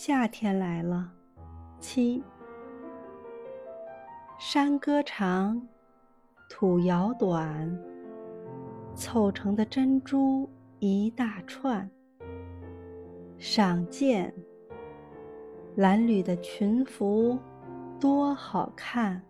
夏天来了。七。山歌长土窑短凑成的珍珠一大串。赏鉴褴褛的裙服多好看。